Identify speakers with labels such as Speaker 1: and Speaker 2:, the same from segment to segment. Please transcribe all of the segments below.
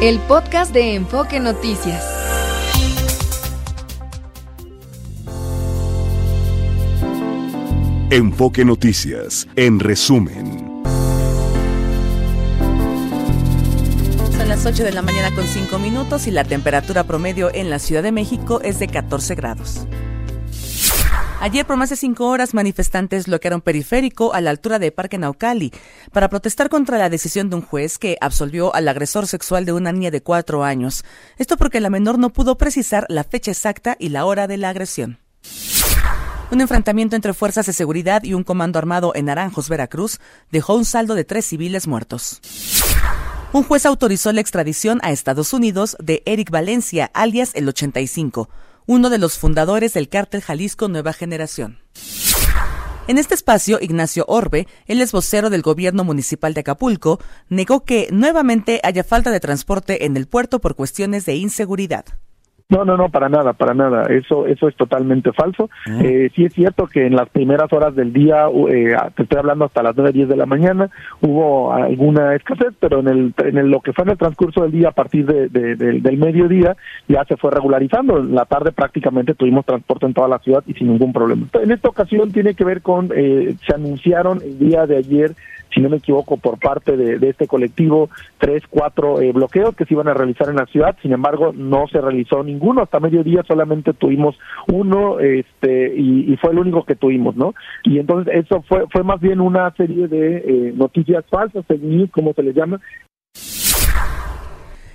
Speaker 1: El podcast de Enfoque Noticias.
Speaker 2: Enfoque Noticias, en resumen.
Speaker 3: Son las 8 de la mañana con 5 minutos y la temperatura promedio en la Ciudad de México es de 14 grados. Ayer por más de cinco horas manifestantes bloquearon periférico a la altura de Parque Naucali para protestar contra la decisión de un juez que absolvió al agresor sexual de una niña de cuatro años. Esto porque la menor no pudo precisar la fecha exacta y la hora de la agresión. Un enfrentamiento entre fuerzas de seguridad y un comando armado en Naranjos, Veracruz, dejó un saldo de tres civiles muertos. Un juez autorizó la extradición a Estados Unidos de Eric Valencia, alias el 85 uno de los fundadores del cártel Jalisco Nueva Generación. En este espacio, Ignacio Orbe, el es vocero del gobierno municipal de Acapulco, negó que nuevamente haya falta de transporte en el puerto por cuestiones de inseguridad.
Speaker 4: No, no, no, para nada, para nada. Eso, eso es totalmente falso. Eh, sí es cierto que en las primeras horas del día, eh, te estoy hablando hasta las nueve, diez de la mañana, hubo alguna escasez, pero en el, en lo que fue en el transcurso del día, a partir de, del mediodía, ya se fue regularizando. En la tarde prácticamente tuvimos transporte en toda la ciudad y sin ningún problema. En esta ocasión tiene que ver con, eh, se anunciaron el día de ayer si no me equivoco, por parte de, este colectivo, tres, cuatro eh, bloqueos que se iban a realizar en la ciudad. Sin embargo, no se realizó ninguno. Hasta mediodía solamente tuvimos uno este, y, fue el único que tuvimos, ¿no? Y entonces eso fue, fue más bien una serie de eh, noticias falsas, como se les llama,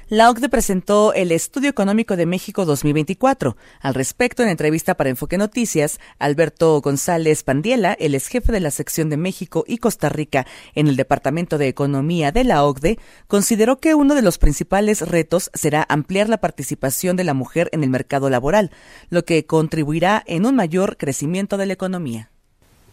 Speaker 3: la OCDE presentó el Estudio Económico de México 2024. Al respecto, en entrevista para Enfoque Noticias, Alberto González Pandiela, el ex jefe de la sección de México y Costa Rica en el Departamento de Economía de la OCDE, consideró que uno de los principales retos será ampliar la participación de la mujer en el mercado laboral, lo que contribuirá en un mayor crecimiento de la economía.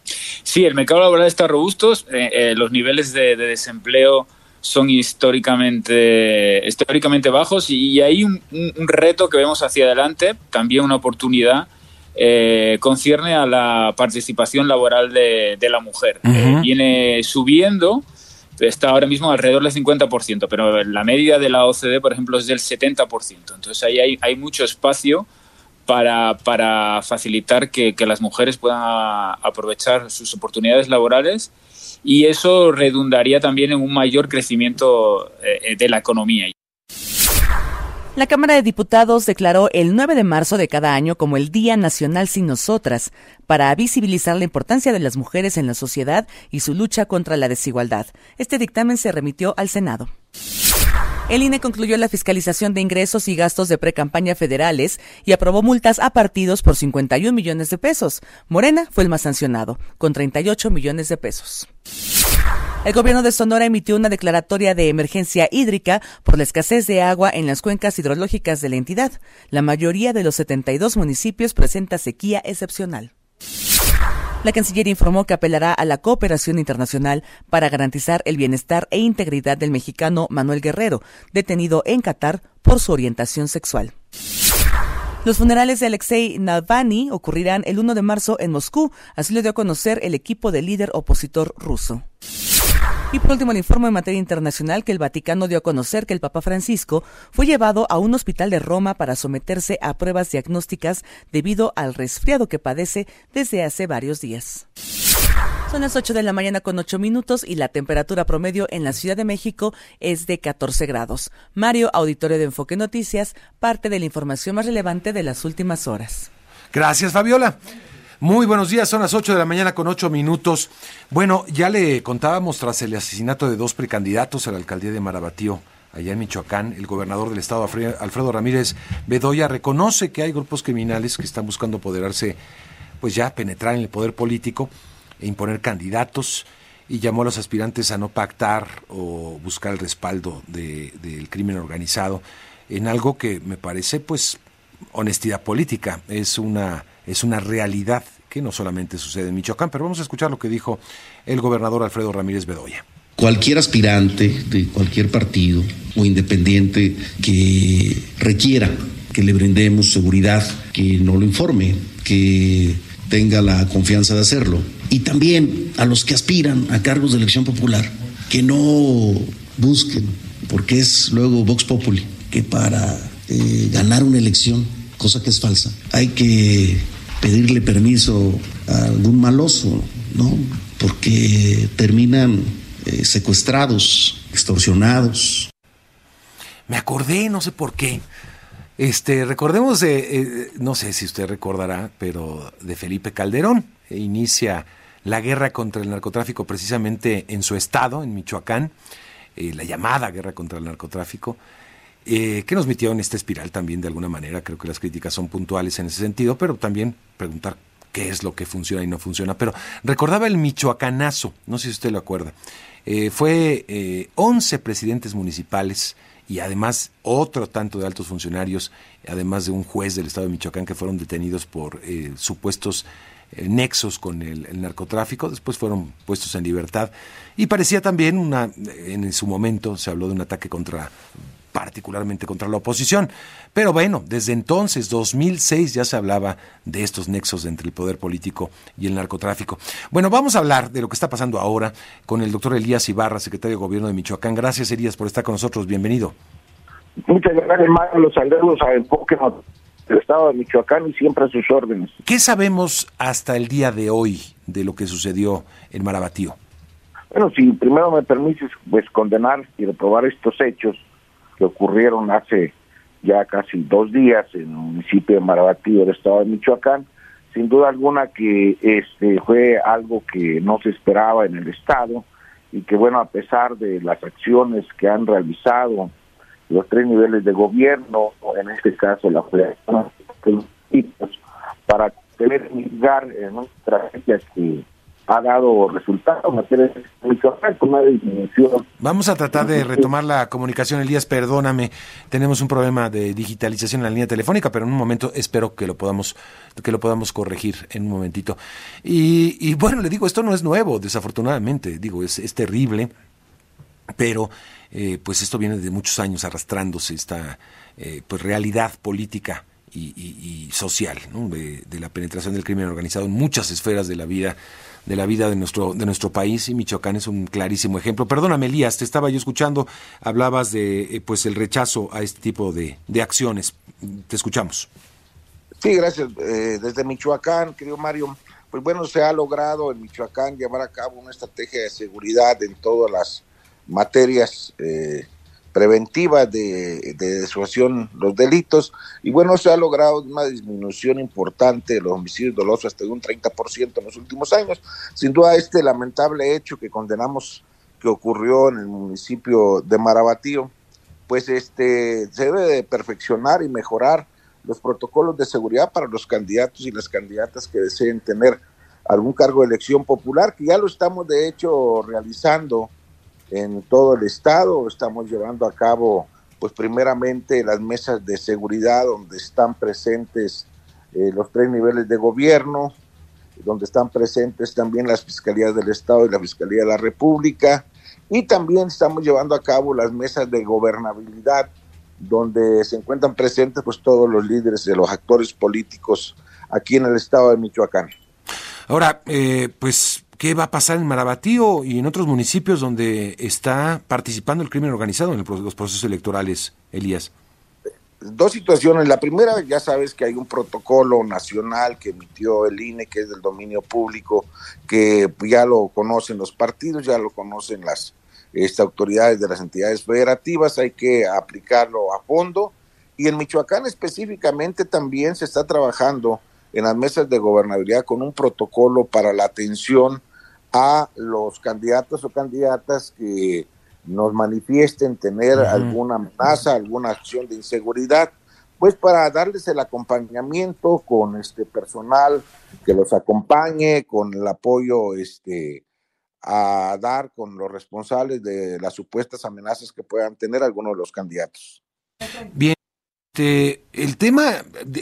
Speaker 5: Sí, el mercado laboral está robusto, eh, eh, los niveles de desempleo son históricamente, históricamente bajos y, hay un, reto que vemos hacia adelante, también una oportunidad, eh, concierne a la participación laboral de, la mujer. Eh, viene subiendo, está ahora mismo alrededor del 50%, pero la media de la OCDE, por ejemplo, es del 70%. Entonces ahí hay, hay mucho espacio para, para facilitar que, que las mujeres puedan aprovechar sus oportunidades laborales y eso redundaría también en un mayor crecimiento eh, de la economía.
Speaker 3: La Cámara de Diputados declaró el 9 de marzo de cada año como el Día Nacional Sin Nosotras para visibilizar la importancia de las mujeres en la sociedad y su lucha contra la desigualdad. Este dictamen se remitió al Senado. El INE concluyó la fiscalización de ingresos y gastos de precampaña federales y aprobó multas a partidos por 51 millones de pesos. Morena fue el más sancionado, con 38 millones de pesos. El gobierno de Sonora emitió una declaratoria de emergencia hídrica por la escasez de agua en las cuencas hidrológicas de la entidad. La mayoría de los 72 municipios presenta sequía excepcional. La Cancillería informó que apelará a la cooperación internacional para garantizar el bienestar e integridad del mexicano Manuel Guerrero, detenido en Qatar por su orientación sexual. Los funerales de Alexei Navalny ocurrirán el 1 de marzo en Moscú, así lo dio a conocer el equipo del líder opositor ruso. Y por último, el informe en materia internacional que el Vaticano dio a conocer que el Papa Francisco fue llevado a un hospital de Roma para someterse a pruebas diagnósticas debido al resfriado que padece desde hace varios días. Son las 8 de la mañana con 8 minutos y la temperatura promedio en la Ciudad de México es de 14 grados. Mario, auditorio de Enfoque Noticias, parte de la información más relevante de las últimas horas.
Speaker 6: Gracias, Fabiola. Muy buenos días, son las 8 de la mañana con 8 minutos. Bueno, ya le contábamos tras el asesinato de dos precandidatos a la alcaldía de Marabatío, allá en Michoacán, el gobernador del estado, Alfredo Ramírez Bedoya, reconoce que hay grupos criminales que están buscando apoderarse, pues ya penetrar en el poder político e imponer candidatos y llamó a los aspirantes a no pactar o buscar el respaldo del crimen organizado en algo que me parece pues honestidad política, es una es una realidad que no solamente sucede en Michoacán, pero vamos a escuchar lo que dijo el gobernador Alfredo Ramírez Bedoya.
Speaker 7: Cualquier aspirante de cualquier partido o independiente que requiera que le brindemos seguridad, que no lo informe, que tenga la confianza de hacerlo. Y también a los que aspiran a cargos de elección popular, que no busquen porque es luego Vox Populi, que para eh, ganar una elección, cosa que es falsa, hay que pedirle permiso a algún maloso, ¿no? Porque terminan eh, secuestrados, extorsionados.
Speaker 6: Me acordé, no sé por qué. Este, recordemos, de, no sé si usted recordará, pero de Felipe Calderón. Inicia la guerra contra el narcotráfico precisamente en su estado, en Michoacán, eh, la llamada guerra contra el narcotráfico, eh, que nos metió en esta espiral también de alguna manera. Creo que las críticas son puntuales en ese sentido, pero también preguntar qué es lo que funciona y no funciona. Pero recordaba el michoacanazo, no sé si usted lo acuerda. Eh, fue 11 presidentes municipales y además otro tanto de altos funcionarios, además de un juez del estado de Michoacán que fueron detenidos por supuestos eh, nexos con el, narcotráfico, después fueron puestos en libertad y parecía también una, en su momento se habló de un ataque contra particularmente contra la oposición. Pero bueno, desde entonces, 2006, ya se hablaba de estos nexos entre el poder político y el narcotráfico. Bueno, vamos a hablar de lo que está pasando ahora con el doctor Elías Ibarra, secretario de Gobierno de Michoacán. Gracias, Elías, por estar con nosotros. Bienvenido.
Speaker 8: Muchas gracias, Mario. Los saludos a Enfoque el Estado de Michoacán y siempre a sus órdenes.
Speaker 6: ¿Qué sabemos hasta el día de hoy de lo que sucedió en Marabatío?
Speaker 8: Bueno, si primero me permites, pues condenar y reprobar estos hechos que ocurrieron hace ya casi dos días en el municipio de Marabatío del Estado de Michoacán, sin duda alguna que este fue algo que no se esperaba en el Estado y que bueno, a pesar de las acciones que han realizado los tres niveles de gobierno, en este caso la federación, para tener lugar en una estrategia que ha dado resultados
Speaker 6: Vamos a tratar de retomar la comunicación, Elías, perdóname, tenemos un problema de digitalización en la línea telefónica, pero en un momento espero que lo podamos que lo podamos corregir en un momentito. Y, y bueno, le digo, esto no es nuevo, desafortunadamente, digo, es, es terrible, pero eh, pues esto viene de muchos años arrastrándose esta eh, pues realidad política y, social de, la penetración del crimen organizado en muchas esferas de la vida de la vida de nuestro de nuestro país y Michoacán es un clarísimo ejemplo. Perdóname, Elías, te estaba yo escuchando, hablabas de eh, pues el rechazo a este tipo de, de acciones. Te escuchamos.
Speaker 8: Sí, gracias. desde Michoacán, querido Mario, pues bueno, se ha logrado en Michoacán llevar a cabo una estrategia de seguridad en todas las materias eh, preventivas de, de disuasión los delitos y bueno, se ha logrado una disminución importante de los homicidios dolosos hasta de un 30% en los últimos años. Sin duda este lamentable hecho que condenamos que ocurrió en el municipio de Marabatío, pues este se debe de perfeccionar y mejorar los protocolos de seguridad para los candidatos y las candidatas que deseen tener algún cargo de elección popular, que ya lo estamos de hecho realizando en todo el estado. Estamos llevando a cabo, pues primeramente las mesas de seguridad donde están presentes eh, los tres niveles de gobierno, donde están presentes también las fiscalías del estado y la fiscalía de la república. Y también estamos llevando a cabo las mesas de gobernabilidad, donde se encuentran presentes pues todos los líderes de los actores políticos aquí en el estado de Michoacán.
Speaker 6: Ahora, eh, pues qué va a pasar en Marabatío y en otros municipios donde está participando el crimen organizado en los procesos electorales, Elías.
Speaker 8: Dos situaciones. La primera, ya sabes que hay un protocolo nacional que emitió el INE, que es del dominio público, que ya lo conocen los partidos, ya lo conocen las este, autoridades de las entidades federativas, hay que aplicarlo a fondo. Y en Michoacán específicamente también se está trabajando en las mesas de gobernabilidad con un protocolo para la atención a los candidatos o candidatas que nos manifiesten tener alguna amenaza, alguna acción de inseguridad, pues para darles el acompañamiento con este personal que los acompañe, con el apoyo este a dar con los responsables de las supuestas amenazas que puedan tener algunos de los candidatos.
Speaker 6: Bien. Este, el tema,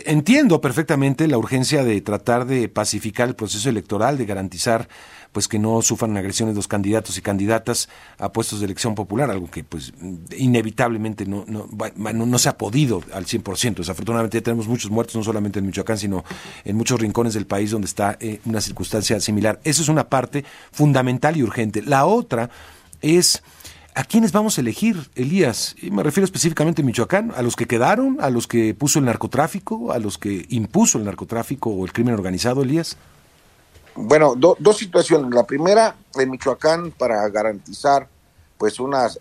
Speaker 6: entiendo perfectamente la urgencia de tratar de pacificar el proceso electoral, de garantizar pues que no sufran agresiones los candidatos y candidatas a puestos de elección popular, algo que pues inevitablemente no, no, no, se ha podido al 100%. Desafortunadamente ya tenemos muchos muertos, no solamente en Michoacán, sino en muchos rincones del país donde está eh, una circunstancia similar. Eso es una parte fundamental y urgente. La otra es ¿A quiénes vamos a elegir, Elías? Y me refiero específicamente a Michoacán, a los que quedaron, a los que puso el narcotráfico, a los que impuso el narcotráfico o el crimen organizado, Elías.
Speaker 8: Bueno, dos situaciones. La primera, en Michoacán, para garantizar pues unas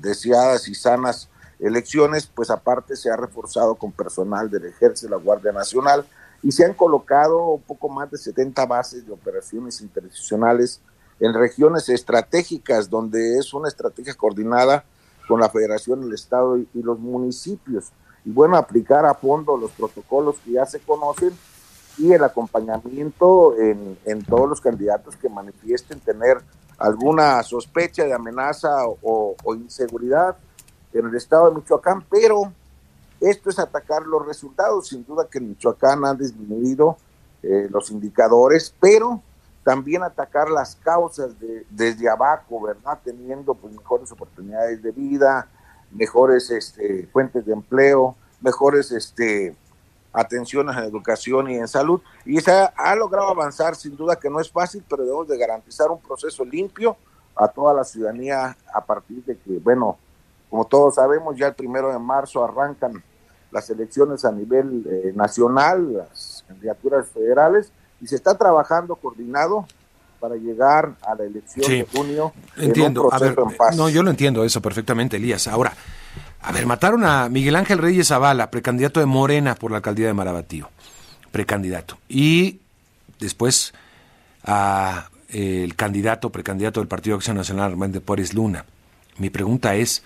Speaker 8: deseadas y sanas elecciones, pues aparte se ha reforzado con personal del Ejército, la Guardia Nacional, y se han colocado un poco más de 70 bases de operaciones internacionales en regiones estratégicas, donde es una estrategia coordinada con la Federación, el Estado y, los municipios. Y bueno, aplicar a fondo los protocolos que ya se conocen y el acompañamiento en, en todos los candidatos que manifiesten tener alguna sospecha de amenaza o, inseguridad en el estado de Michoacán, pero esto es atacar los resultados. Sin duda que en Michoacán han disminuido eh, los indicadores, pero también atacar las causas de, desde abajo, ¿verdad? Teniendo pues, mejores oportunidades de vida, mejores este, fuentes de empleo, mejores este, atenciones en educación y en salud. Y se ha, logrado avanzar, sin duda que no es fácil, pero debemos de garantizar un proceso limpio a toda la ciudadanía a partir de que, bueno, como todos sabemos, ya el primero de marzo arrancan las elecciones a nivel eh, nacional, las candidaturas federales, y se está trabajando coordinado para llegar a la elección de junio.
Speaker 6: Entiendo, a ver, no, yo lo entiendo eso perfectamente, Elías. Ahora, a ver, mataron a Miguel Ángel Reyes Zavala, precandidato de Morena por la alcaldía de Marabatío, precandidato. Y después a eh, el candidato, precandidato del Partido de Acción Nacional, Armando Pérez Luna. Mi pregunta es,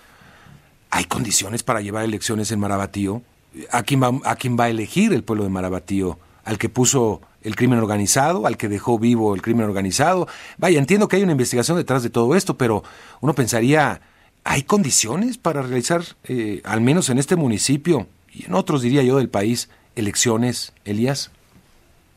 Speaker 6: ¿hay condiciones para llevar elecciones en Marabatío? ¿A quién, va, ¿A quién va a elegir el pueblo de Marabatío? ¿Al que puso el crimen organizado, al que dejó vivo el crimen organizado? Vaya, entiendo que hay una investigación detrás de todo esto, pero uno pensaría ¿Hay condiciones para realizar, eh, al menos en este municipio y en otros, diría yo, del país, elecciones, Elías?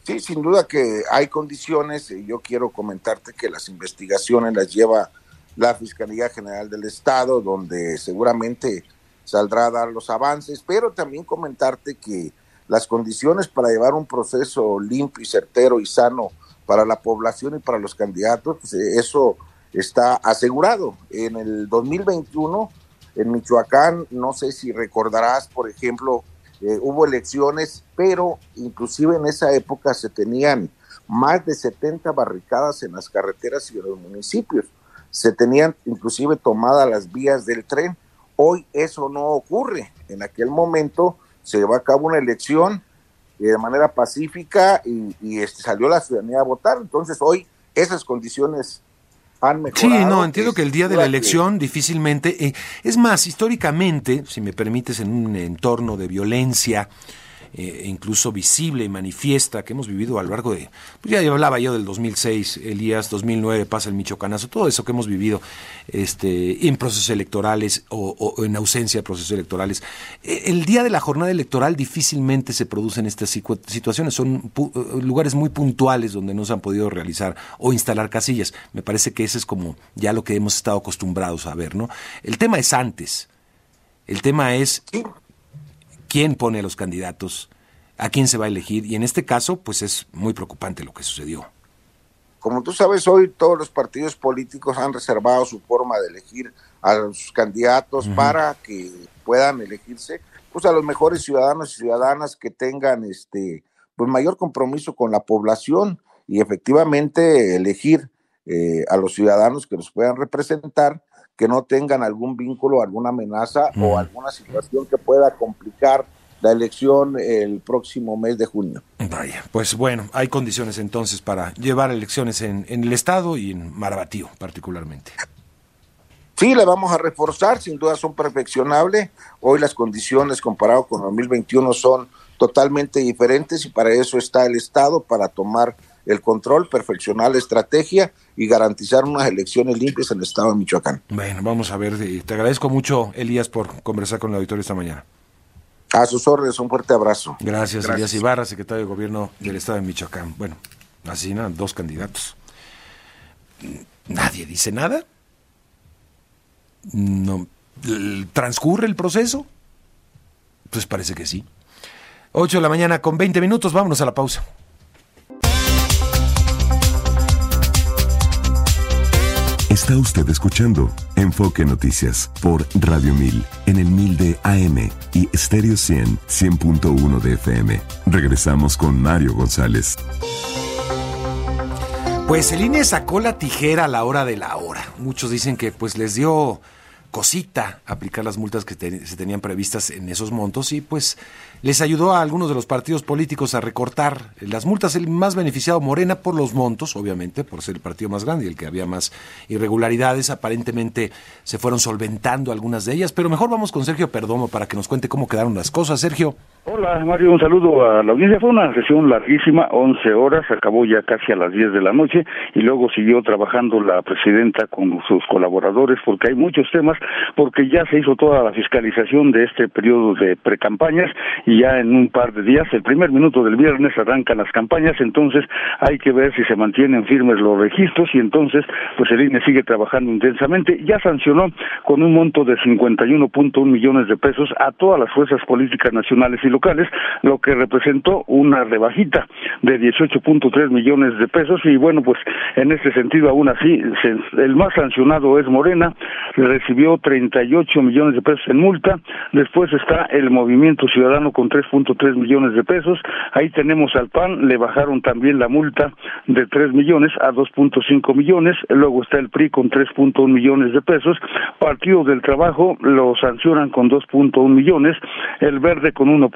Speaker 8: Sí, sin duda que hay condiciones. Yo quiero comentarte que las investigaciones las lleva la Fiscalía General del Estado, donde seguramente saldrá a dar los avances, pero también comentarte que las condiciones para llevar un proceso limpio y certero y sano para la población y para los candidatos, pues eso está asegurado. En el 2021, en Michoacán, no sé si recordarás, por ejemplo, eh, hubo elecciones, pero inclusive en esa época se tenían más de 70 barricadas en las carreteras y en los municipios. Se tenían inclusive tomadas las vías del tren. Hoy eso no ocurre. En aquel momento se llevó a cabo una elección eh, de manera pacífica y, este, salió la ciudadanía a votar. Entonces hoy esas condiciones
Speaker 6: Sí, no, entiendo que el día de la elección difícilmente, eh, es más, históricamente, si me permites, en un entorno de violencia, eh, incluso visible y manifiesta que hemos vivido a lo largo de, pues ya hablaba yo del 2006, Elías, 2009 pasa el Michoacanazo, todo eso que hemos vivido este, en procesos electorales o, en ausencia de procesos electorales. E, el día de la jornada electoral difícilmente se producen estas situaciones, son eh, lugares muy puntuales donde no se han podido realizar o instalar casillas. Me parece que ese es como ya lo que hemos estado acostumbrados a ver, ¿no? El tema es antes. El tema es quién pone a los candidatos, a quién se va a elegir, y en este caso, pues es muy preocupante lo que sucedió.
Speaker 8: Como tú sabes, hoy todos los partidos políticos han reservado su forma de elegir a los candidatos para que puedan elegirse pues a los mejores ciudadanos y ciudadanas que tengan este pues mayor compromiso con la población y efectivamente elegir eh, a los ciudadanos que los puedan representar que no tengan algún vínculo, alguna amenaza o alguna situación que pueda complicar la elección el próximo mes de junio.
Speaker 6: Vaya, pues bueno, hay condiciones entonces para llevar elecciones en, el Estado y en Marabatío particularmente.
Speaker 8: Sí, le vamos a reforzar, sin duda son perfeccionables. Hoy las condiciones comparado con 2021 son totalmente diferentes y para eso está el Estado, para tomar el control, perfeccionar la estrategia y garantizar unas elecciones limpias en el estado de Michoacán.
Speaker 6: Bueno, vamos a ver. Te agradezco mucho, Elías, por conversar con el auditorio esta mañana.
Speaker 8: A sus órdenes, un fuerte abrazo.
Speaker 6: Gracias, Elías Ibarra, secretario de Gobierno del Estado de Michoacán. Bueno, así, ¿no? Dos candidatos. ¿Nadie dice nada? No, ¿Transcurre el proceso? Pues parece que sí. 8 de la mañana con 20 minutos, vámonos a la pausa.
Speaker 2: Está usted escuchando Enfoque Noticias por Radio 1000 en el 1000 de AM y Stereo 100 100.1 de FM. Regresamos con Mario González.
Speaker 6: Pues el INE sacó la tijera a la hora de la hora. Muchos dicen que pues les dio cosita aplicar las multas que se tenían previstas en esos montos y pues les ayudó a algunos de los partidos políticos a recortar las multas. El más beneficiado Morena por los montos, obviamente, por ser el partido más grande y el que había más irregularidades. Aparentemente se fueron solventando algunas de ellas, pero mejor vamos con Sergio Perdomo para que nos cuente cómo quedaron las cosas. Sergio.
Speaker 9: Hola Mario, un saludo a la audiencia. Fue una sesión larguísima, 11 horas, acabó ya casi a las 10 de la noche y luego siguió trabajando la presidenta con sus colaboradores porque hay muchos temas, porque ya se hizo toda la fiscalización de este periodo de precampañas y ya en un par de días, el primer minuto del viernes arrancan las campañas, entonces hay que ver si se mantienen firmes los registros y entonces pues el INE sigue trabajando intensamente. Ya sancionó con un monto de 51.1 millones de pesos a todas las fuerzas políticas nacionales y locales, lo que representó una rebajita de 18.3 millones de pesos y bueno, pues en este sentido aún así el más sancionado es Morena, recibió 38 millones de pesos en multa, después está el Movimiento Ciudadano 3.3 millones de pesos, ahí tenemos al PAN, le bajaron también la multa de 3 millones a 2.5 millones, luego está el PRI con 3.1 millones de pesos, Partido del Trabajo lo sancionan con 2.1 millones, el Verde con 1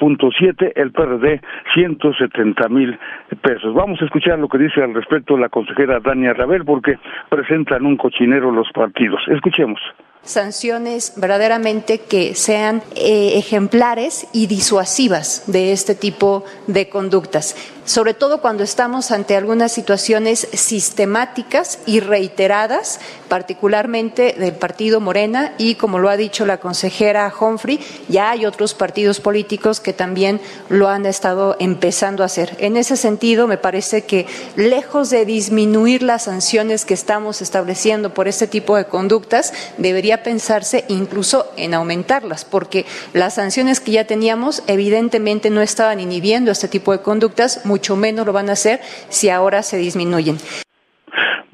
Speaker 9: el PRD 170 mil pesos. Vamos a escuchar lo que dice al respecto la consejera Dania Rabel porque presentan un cochinero los partidos. Escuchemos
Speaker 10: sanciones verdaderamente que sean eh, ejemplares y disuasivas de este tipo de conductas sobre todo cuando estamos ante algunas situaciones sistemáticas y reiteradas, particularmente del partido Morena y, como lo ha dicho la consejera Humphrey, ya hay otros partidos políticos que también lo han estado empezando a hacer. En ese sentido, me parece que lejos de disminuir las sanciones que estamos estableciendo por este tipo de conductas, debería pensarse incluso en aumentarlas, porque las sanciones que ya teníamos evidentemente no estaban inhibiendo este tipo de conductas, mucho menos lo van a hacer si ahora se disminuyen.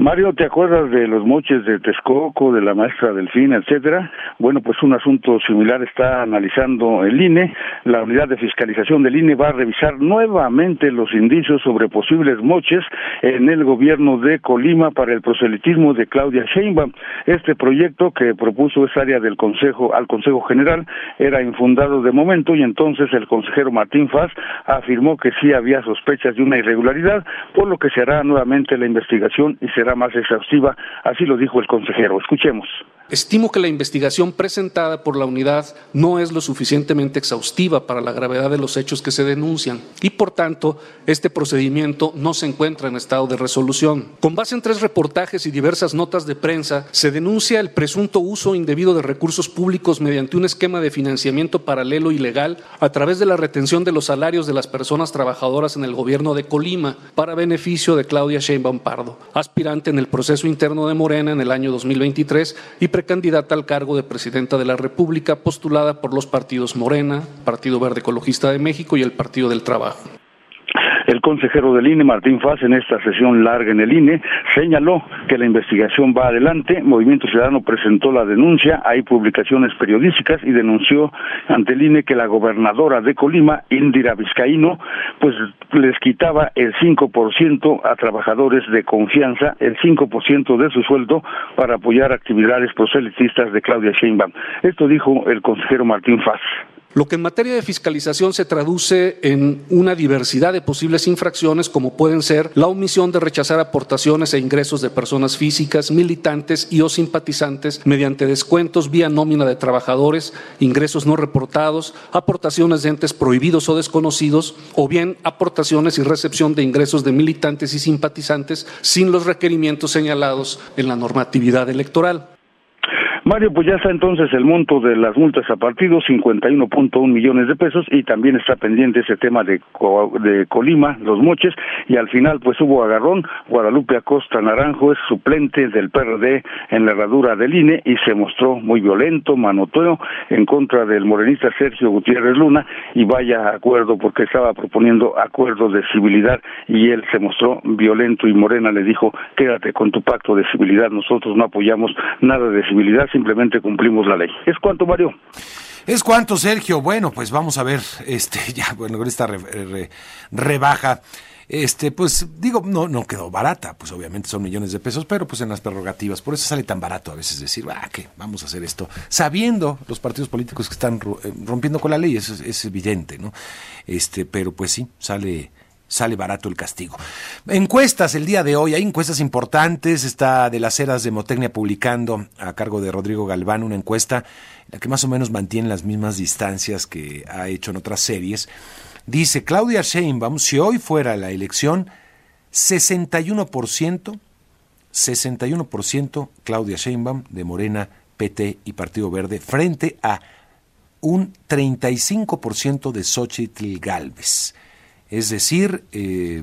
Speaker 9: Mario, ¿te acuerdas de los moches de Texcoco, de la maestra Delfina, etcétera? Bueno, pues un asunto similar está analizando el INE. La unidad de fiscalización del INE va a revisar nuevamente los indicios sobre posibles moches en el gobierno de Colima para el proselitismo de Claudia Sheinbaum. Este proyecto que propuso esa área del Consejo al Consejo General era infundado de momento y entonces el consejero Martín Faz afirmó que sí había sospechas de una irregularidad, por lo que se hará nuevamente la investigación y se será más exhaustiva, así lo dijo el consejero. Escuchemos.
Speaker 11: Estimo que la investigación presentada por la unidad no es lo suficientemente exhaustiva para la gravedad de los hechos que se denuncian y, por tanto, este procedimiento no se encuentra en estado de resolución. Con base en tres reportajes y diversas notas de prensa, se denuncia el presunto uso indebido de recursos públicos mediante un esquema de financiamiento paralelo ilegal a través de la retención de los salarios de las personas trabajadoras en el gobierno de Colima para beneficio de Claudia Sheinbaum Pardo, aspirante en el proceso interno de Morena en el año 2023 y precandidata al cargo de presidenta de la República postulada por los partidos Morena, Partido Verde Ecologista de México y el Partido del Trabajo.
Speaker 9: El consejero del INE, Martín Faz, en esta sesión larga en el INE, señaló que la investigación va adelante. Movimiento Ciudadano presentó la denuncia, hay publicaciones periodísticas y denunció ante el INE que la gobernadora de Colima, Indira Vizcaíno, pues les quitaba el 5% a trabajadores de confianza, el 5% de su sueldo para apoyar actividades proselitistas de Claudia Sheinbaum. Esto dijo el consejero Martín Faz.
Speaker 11: Lo que en materia de fiscalización se traduce en una diversidad de posibles infracciones como pueden ser la omisión de rechazar aportaciones e ingresos de personas físicas, militantes y o simpatizantes mediante descuentos vía nómina de trabajadores, ingresos no reportados, aportaciones de entes prohibidos o desconocidos o bien aportaciones y recepción de ingresos de militantes y simpatizantes sin los requerimientos señalados en la normatividad electoral.
Speaker 9: Mario, pues ya está entonces el monto de las multas a partidos, 51.1 millones de pesos, y también está pendiente ese tema de, Colima, los moches, y al final pues hubo agarrón, Guadalupe Acosta Naranjo es suplente del PRD en la herradura del INE y se mostró muy violento, manoteo en contra del morenista Sergio Gutiérrez Luna y vaya acuerdo porque estaba proponiendo acuerdos de civilidad y él se mostró violento y Morena le dijo quédate con tu pacto de civilidad, nosotros no apoyamos nada de civilidad, simplemente cumplimos la ley. ¿Es cuánto, Mario?
Speaker 6: ¿Es cuánto, Sergio? Bueno, pues vamos a ver, este, ya, bueno, con esta rebaja este, pues digo, no, no quedó barata, pues obviamente son millones de pesos, pero pues en las prerrogativas, por eso sale tan barato a veces decir, ah, que vamos a hacer esto, sabiendo los partidos políticos que están eh, rompiendo con la ley, eso es, es evidente, ¿no? Este, pero pues sí, sale, sale barato el castigo. Encuestas el día de hoy, hay encuestas importantes, está de las eras de Motecnia publicando a cargo de Rodrigo Galván una encuesta, la que más o menos mantiene las mismas distancias que ha hecho en otras series. Dice Claudia Sheinbaum, si hoy fuera la elección, 61%, 61% Claudia Sheinbaum de Morena, PT y Partido Verde frente a un 35% de Xochitl Galvez. Es decir, eh,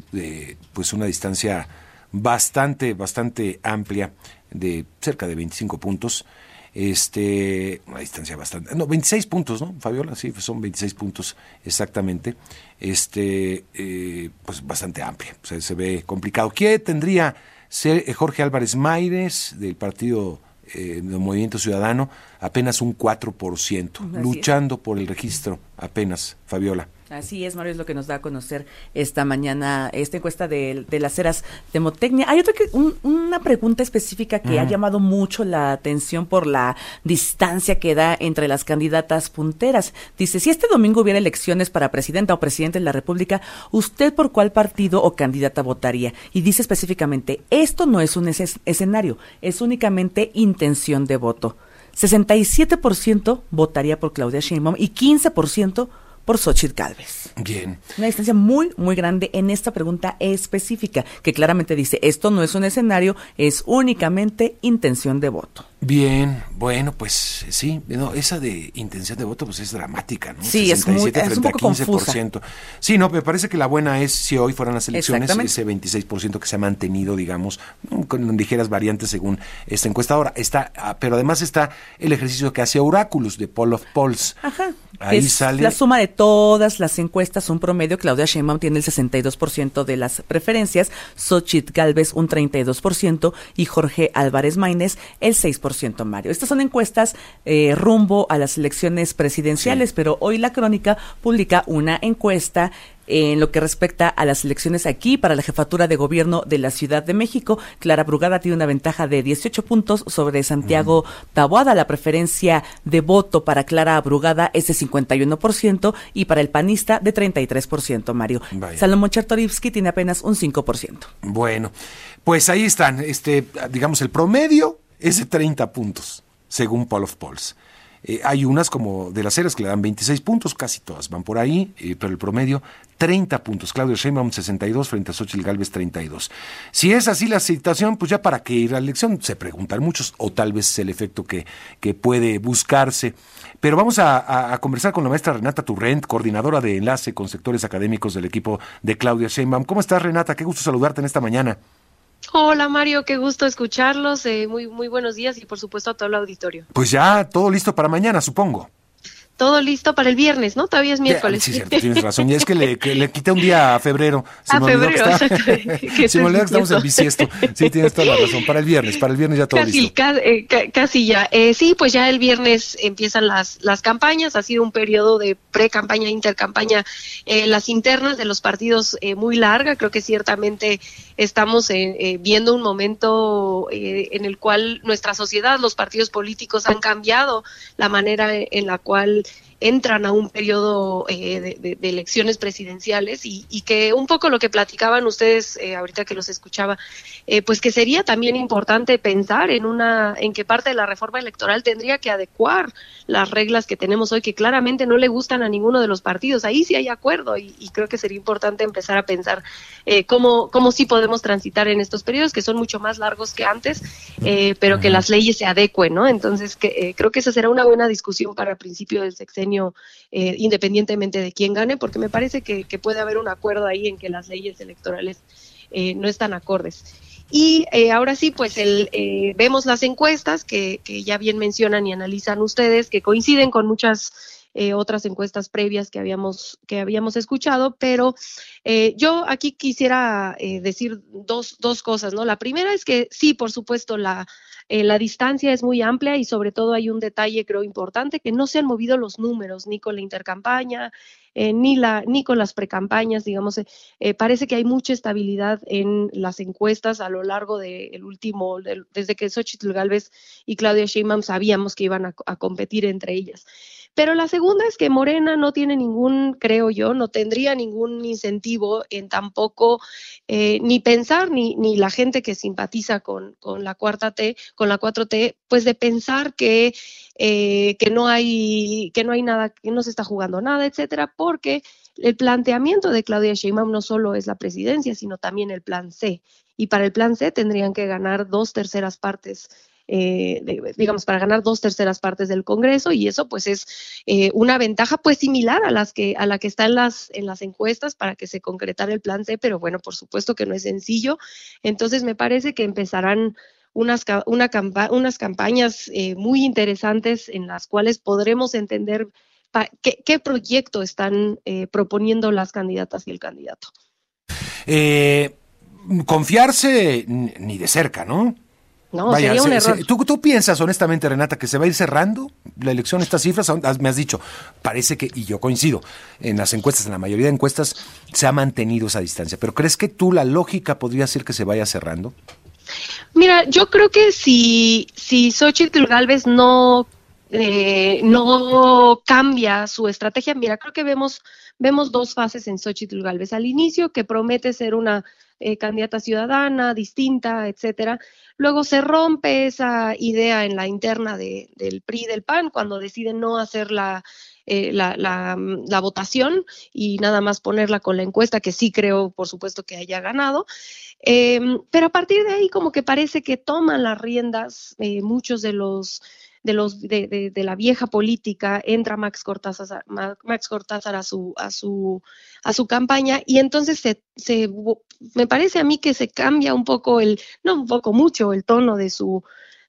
Speaker 6: pues una distancia bastante, bastante amplia de cerca de 25 puntos este, una distancia bastante, no, 26 puntos, ¿no, Fabiola? Sí, son 26 puntos exactamente, este, eh, pues bastante amplia, o sea, se ve complicado. ¿Qué tendría ser eh, Jorge Álvarez Maires del Partido eh, del Movimiento Ciudadano? Apenas un 4%, luchando por el registro, apenas, Fabiola.
Speaker 3: Así es, Mario, es lo que nos da a conocer esta mañana esta encuesta de, las eras Demotecnia. Hay otra que, una pregunta específica que ha llamado mucho la atención por la distancia que da entre las candidatas punteras. Dice, si este domingo hubiera elecciones para presidenta o presidente de la República, ¿usted por cuál partido o candidata votaría? Y dice específicamente, esto no es un escenario, es únicamente intención de voto. 67% votaría por Claudia Sheinbaum y 15% por Xochitl Galvez.
Speaker 6: Bien.
Speaker 3: Una distancia muy, muy grande en esta pregunta específica, que claramente dice, esto no es un escenario, es únicamente intención de voto.
Speaker 6: Bien, bueno, pues sí, no, esa de intención de voto pues es dramática, ¿no?
Speaker 3: Sí, es, muy, es un poco confusa.
Speaker 6: Sí, no, me parece que la buena es si hoy fueran las elecciones, ese 26% que se ha mantenido, digamos, con ligeras variantes según esta encuesta. Ahora está, ah, pero además está el ejercicio que hace Oráculos de Paul of Polls.
Speaker 3: Ajá. Ahí sale. La suma de todas las encuestas, un promedio. Claudia Sheinbaum tiene el 62% de las preferencias, Xochitl Galvez un 32% y Jorge Álvarez Maínez el 6%. Mario. Estas son encuestas eh, rumbo a las elecciones presidenciales, pero hoy la crónica publica una encuesta en lo que respecta a las elecciones aquí para la jefatura de gobierno de la Ciudad de México. Clara Brugada tiene una ventaja de 18 puntos sobre Santiago Taboada. La preferencia de voto para Clara Brugada es de 51% y para el panista de 33%, Mario. Salomón Chertorivsky tiene apenas un 5%.
Speaker 6: Bueno, pues ahí están, este, digamos, el promedio es de 30 puntos, según Paul of Polls. Eh, hay unas como de las eras que le dan 26 puntos, casi todas van por ahí, eh, pero el promedio 30 puntos. Claudio Sheinbaum 62 frente a Xochitl Galvez 32. Si es así la situación, pues ya para qué ir a la elección, se preguntan muchos, o tal vez es el efecto que, que puede buscarse. Pero vamos a, a, conversar con la maestra Renata Turrent, coordinadora de enlace con sectores académicos del equipo de Claudia Sheinbaum. ¿Cómo estás, Renata? Qué gusto saludarte en esta mañana.
Speaker 12: Hola Mario, qué gusto escucharlos. Eh, muy, muy buenos días y por supuesto a todo el auditorio.
Speaker 6: Pues ya todo listo para mañana, supongo
Speaker 12: todo listo para el viernes, ¿no? Todavía es miércoles.
Speaker 6: Sí, cierto, tienes razón. Y es que le, le quité un día a febrero.
Speaker 12: a febrero, exacto.
Speaker 6: Se me olvidó que estamos en bisiesto. Sí, tienes toda la razón. Para el viernes, para el viernes ya todo
Speaker 12: casi,
Speaker 6: listo.
Speaker 12: Eh, casi ya. Eh, sí, pues ya el viernes empiezan las, las campañas. Ha sido un periodo de pre-campaña, intercampaña, eh, las internas de los partidos eh, muy larga. Creo que ciertamente estamos viendo un momento en el cual nuestra sociedad, los partidos políticos han cambiado la manera en la cual entran a un periodo eh, de, elecciones presidenciales y, que un poco lo que platicaban ustedes eh, ahorita que los escuchaba, eh, pues que sería también importante pensar en una, en qué parte de la reforma electoral tendría que adecuar las reglas que tenemos hoy, que claramente no le gustan a ninguno de los partidos. Ahí sí hay acuerdo y, creo que sería importante empezar a pensar cómo, cómo sí podemos transitar en estos periodos que son mucho más largos que antes, pero que las leyes se adecuen, ¿no? Entonces que, creo que esa será una buena discusión para principio del sexenio eh, independientemente de quién gane, porque me parece que, puede haber un acuerdo ahí en que las leyes electorales eh, no están acordes. Y eh, ahora sí, pues el, vemos las encuestas que, que, ya bien mencionan y analizan ustedes, que coinciden con muchas otras encuestas previas que habíamos, que habíamos escuchado, pero yo aquí quisiera decir dos, dos cosas, ¿no? La primera es que sí, por supuesto, la, eh, la distancia es muy amplia y sobre todo hay un detalle, creo, importante, que no se han movido los números ni con la intercampaña, eh, ni, la, ni con las precampañas, digamos. Eh, parece que hay mucha estabilidad en las encuestas a lo largo del último, desde que Xochitl Galvez y Claudia Sheinbaum sabíamos que iban a competir entre ellas. Pero la segunda es que Morena no tiene ningún, creo yo, no tendría ningún incentivo en tampoco eh, ni pensar, ni, la gente que simpatiza con, la cuarta T, con la 4T, pues de pensar que, eh, que no hay, que no hay nada, que no se está jugando nada, etcétera, porque el planteamiento de Claudia Sheinbaum no solo es la presidencia, sino también el plan C. Y para el plan C tendrían que ganar dos terceras partes eh, digamos, para ganar dos terceras partes del Congreso y eso pues es eh, una ventaja pues similar a las que a la que está en las en las encuestas para que se concretara el plan C, pero bueno, por supuesto que no es sencillo. Entonces me parece que empezarán unas, una unas campañas eh, muy interesantes en las cuales podremos entender qué, proyecto están proponiendo las candidatas y el candidato.
Speaker 6: confiarse ni de cerca, ¿no?
Speaker 12: No, sería un error.
Speaker 6: ¿tú, piensas honestamente, Renata, que se va a ir cerrando la elección? Estas cifras, me has dicho, parece que, y yo coincido, en las encuestas, en la mayoría de encuestas, se ha mantenido esa distancia. ¿Pero crees que tú la lógica podría ser que se vaya cerrando?
Speaker 12: Mira, yo creo que si, si Xochitl Galvez no, eh, no cambia su estrategia, mira, creo que vemos, vemos dos fases en Xochitl Galvez. Al inicio, que promete ser una eh, candidata ciudadana, distinta, etcétera. Luego se rompe esa idea en la interna del PRI del PAN cuando deciden no hacer la, eh, la, votación y nada más ponerla con la encuesta, que sí creo, por supuesto, que haya ganado. Em, pero a partir de ahí como que parece que toman las riendas eh, muchos de los de los de, de, la vieja política entra Max Cortázar Max Cortázar a su a su a su campaña y entonces se, se me parece a mí que se cambia un poco el no un poco mucho el tono de su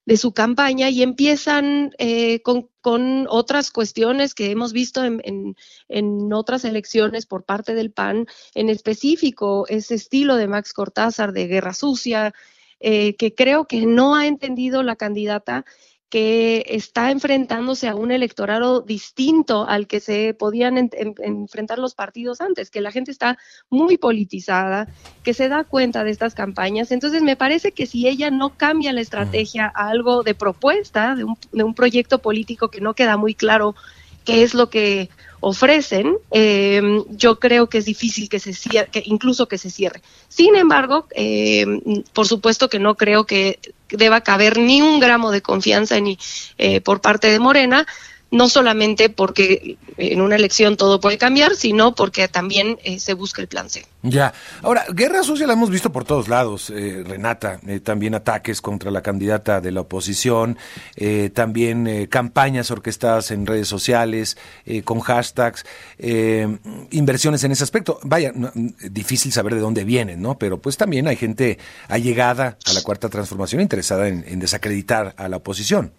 Speaker 12: de su campaña y empiezan eh, con, con, otras cuestiones que hemos visto en, en, en, otras elecciones por parte del PAN, en específico ese estilo de Max Cortázar de guerra sucia, eh, que creo que no ha entendido la candidata que está enfrentándose a un electorado distinto al que se podían enfrentar los partidos antes, que la gente está muy politizada, que se da cuenta de estas campañas. Entonces, me parece que si ella no cambia la estrategia a algo de propuesta, de un, de un proyecto político que no queda muy claro qué es lo que ofrecen, em, yo creo que es difícil que se cierre, que incluso que se cierre. Sin embargo, em, por supuesto que no creo que deba caber ni un gramo de confianza ni eh, por parte de Morena, no solamente porque en una elección todo puede cambiar, sino porque también eh, se busca el plan C.
Speaker 6: Ya. Ahora, guerra social la hemos visto por todos lados, eh, Renata. Eh, también ataques contra la candidata de la oposición, también campañas orquestadas en redes sociales, con hashtags, inversiones en ese aspecto. Vaya, difícil saber de dónde vienen, ¿no? Pero pues también hay gente allegada a la cuarta transformación interesada en desacreditar a la oposición.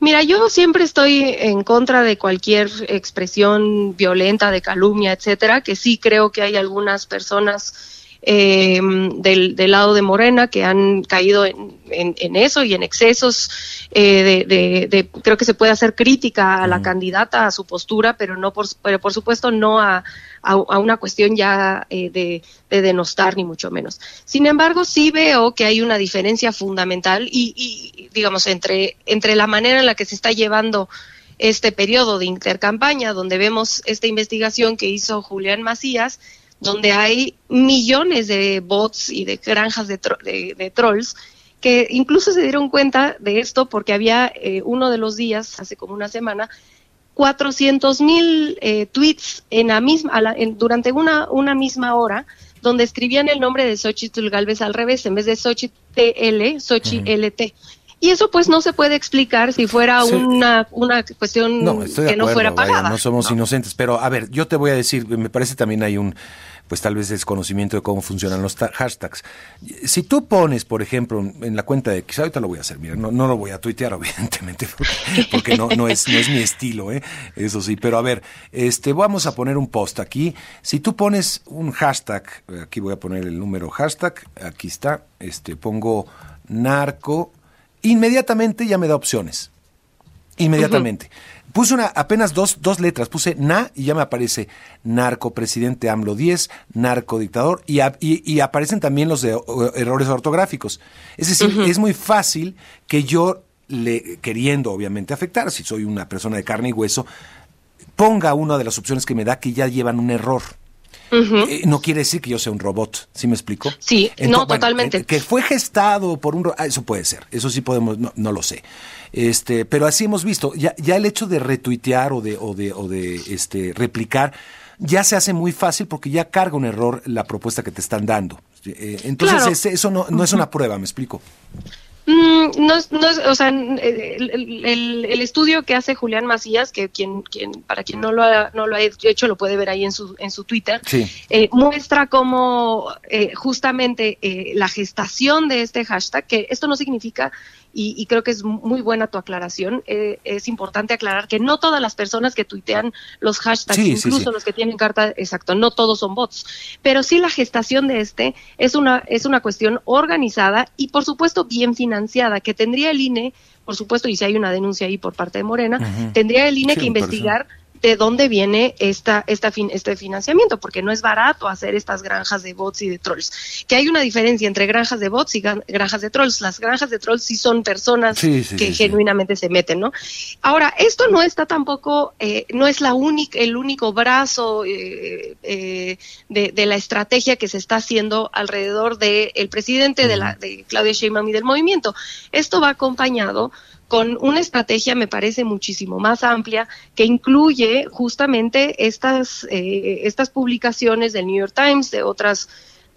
Speaker 12: Mira, yo siempre estoy en contra de cualquier expresión violenta, de calumnia, etcétera, que sí creo que hay algunas personas eh, del, lado de Morena que han caído en, eso y en excesos eh, de, creo que se puede hacer crítica a la candidata, a su postura, pero no por, pero por supuesto no a, a, una cuestión ya eh, de, denostar ni mucho menos. Sin embargo, sí veo que hay una diferencia fundamental y, y digamos entre entre la manera en la que se está llevando este periodo de intercampaña, donde vemos esta investigación que hizo Julián Macías, donde hay millones de bots y de granjas de, de, trolls que incluso se dieron cuenta de esto porque había eh, uno de los días, hace como una semana, 400 mil eh, tweets en la misma, durante una, una misma hora, donde escribían el nombre de Xochitl Galvez al revés, en vez de Xochitl TL, Xochitl LT. Y eso pues no se puede explicar si fuera una, una cuestión que no fuera pagada.
Speaker 6: no somos inocentes, pero a ver, yo te voy a decir, me parece también hay un pues tal vez desconocimiento de cómo funcionan los hashtags. Si tú pones, por ejemplo, en la cuenta de quizá ahorita lo voy a hacer, mira, no, no lo voy a tuitear, evidentemente, porque, no, no, es, no es mi estilo, ¿eh? eso sí, pero a ver, este, vamos a poner un post aquí. Si tú pones un hashtag, aquí voy a poner el número hashtag, aquí está, este, pongo narco inmediatamente ya me da opciones. Inmediatamente. Puse una, apenas dos, dos letras, puse na y ya me aparece narco presidente AMLO 10, narco dictador y, y, aparecen también los de errores ortográficos. Es decir, es muy fácil que yo, le, queriendo obviamente afectar, si soy una persona de carne y hueso, ponga una de las opciones que me da que ya llevan un error. Eh, no quiere decir que yo sea un robot, ¿sí me explico?
Speaker 12: Sí, no, totalmente.
Speaker 6: que fue gestado por un... Ah, eso puede ser, eso sí podemos, no, no, lo sé. Este, pero así hemos visto, ya, ya el hecho de retuitear o de, o de, o de este, replicar ya se hace muy fácil porque ya carga un error la propuesta que te están dando. Eh, entonces, eso no, no es una prueba, ¿me explico?
Speaker 12: Mm, no, no, o sea, el, estudio que hace Julián Macías, que quien, quien, para quien no lo ha, no lo ha hecho, lo puede ver ahí en su, en su Twitter, eh, muestra cómo eh, justamente eh, la gestación de este hashtag, que esto no significa y, creo que es muy buena tu aclaración. Eh, es importante aclarar que no todas las personas que tuitean los hashtags, incluso los que tienen carta, exacto, no todos son bots, pero sí la gestación de este es una, es una cuestión organizada y por supuesto bien financiada, que tendría el INE, por supuesto, y si hay una denuncia ahí por parte de Morena, tendría el INE que investigar de dónde viene esta, esta fin, este financiamiento, porque no es barato hacer estas granjas de bots y de trolls. Que hay una diferencia entre granjas de bots y granjas de trolls. Las granjas de trolls sí son personas que genuinamente se meten, ¿no? Ahora, esto no está tampoco, eh, no es la única, el único brazo eh, eh, de, la estrategia que se está haciendo alrededor del el presidente de, la, de Claudia Sheinbaum y del movimiento. Esto va acompañado con una estrategia, me parece, muchísimo más amplia, que incluye justamente estas, eh, estas publicaciones del New York Times, de otras